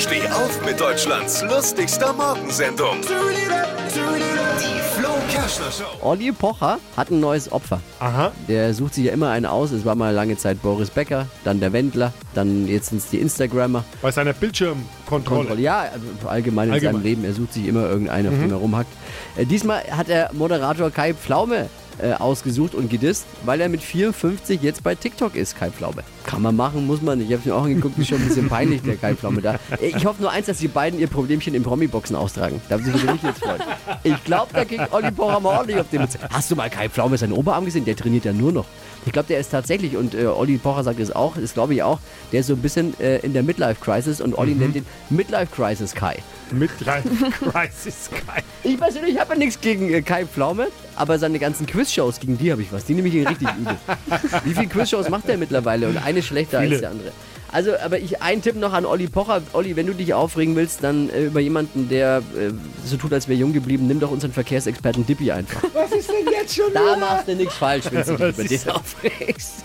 Steh auf mit Deutschlands lustigster Morgensendung. Die Flo Kerschner Show. Olli Pocher hat ein neues Opfer. Aha. Der sucht sich ja immer einen aus. Es war mal lange Zeit Boris Becker, dann der Wendler, dann jetzt sind es die Instagrammer. Bei seiner Bildschirmkontrolle. Kontrolle. Ja, also allgemein in Allgemein. seinem Leben. Er sucht sich immer irgendeinen, auf dem er rumhackt. Äh, diesmal hat der Moderator Kai Pflaume äh, ausgesucht und gedisst, weil er mit 54 jetzt bei TikTok ist, Kai Pflaume. Kann man machen, muss man nicht. Ich habe mir auch angeguckt, ist schon ein bisschen peinlich, der Kai Pflaume da. Äh, Ich hoffe nur eins, dass die beiden ihr Problemchen im Promi-Boxen austragen. Da würde ich mich jetzt freuen. Ich glaube, da kriegt Olli Pocher mal ordentlich auf den Mutz. Hast du mal Kai Pflaume seinen Oberarm gesehen? Der trainiert ja nur noch. Ich glaube, der ist tatsächlich, und äh, Olli Pocher sagt es auch, das glaube ich auch, der ist so ein bisschen äh, in der Midlife-Crisis und Olli nennt den Midlife-Crisis Kai. Midlife Crisis Kai. Ich persönlich habe ja nichts gegen äh, Kai Pflaume, aber seine ganzen Quizshows, gegen die habe ich was. Die nehme ich ihn richtig übel. Wie viele Quizshows macht er mittlerweile? Und eine schlechter Viele. als der andere. Also, aber ich ein Tipp noch an Olli Pocher. Olli, wenn du dich aufregen willst, dann äh, über jemanden, der äh, so tut, als wäre jung geblieben, nimm doch unseren Verkehrsexperten Dippi einfach. Was ist denn jetzt schon Da machst du nichts falsch, wenn du dich über den aufregst.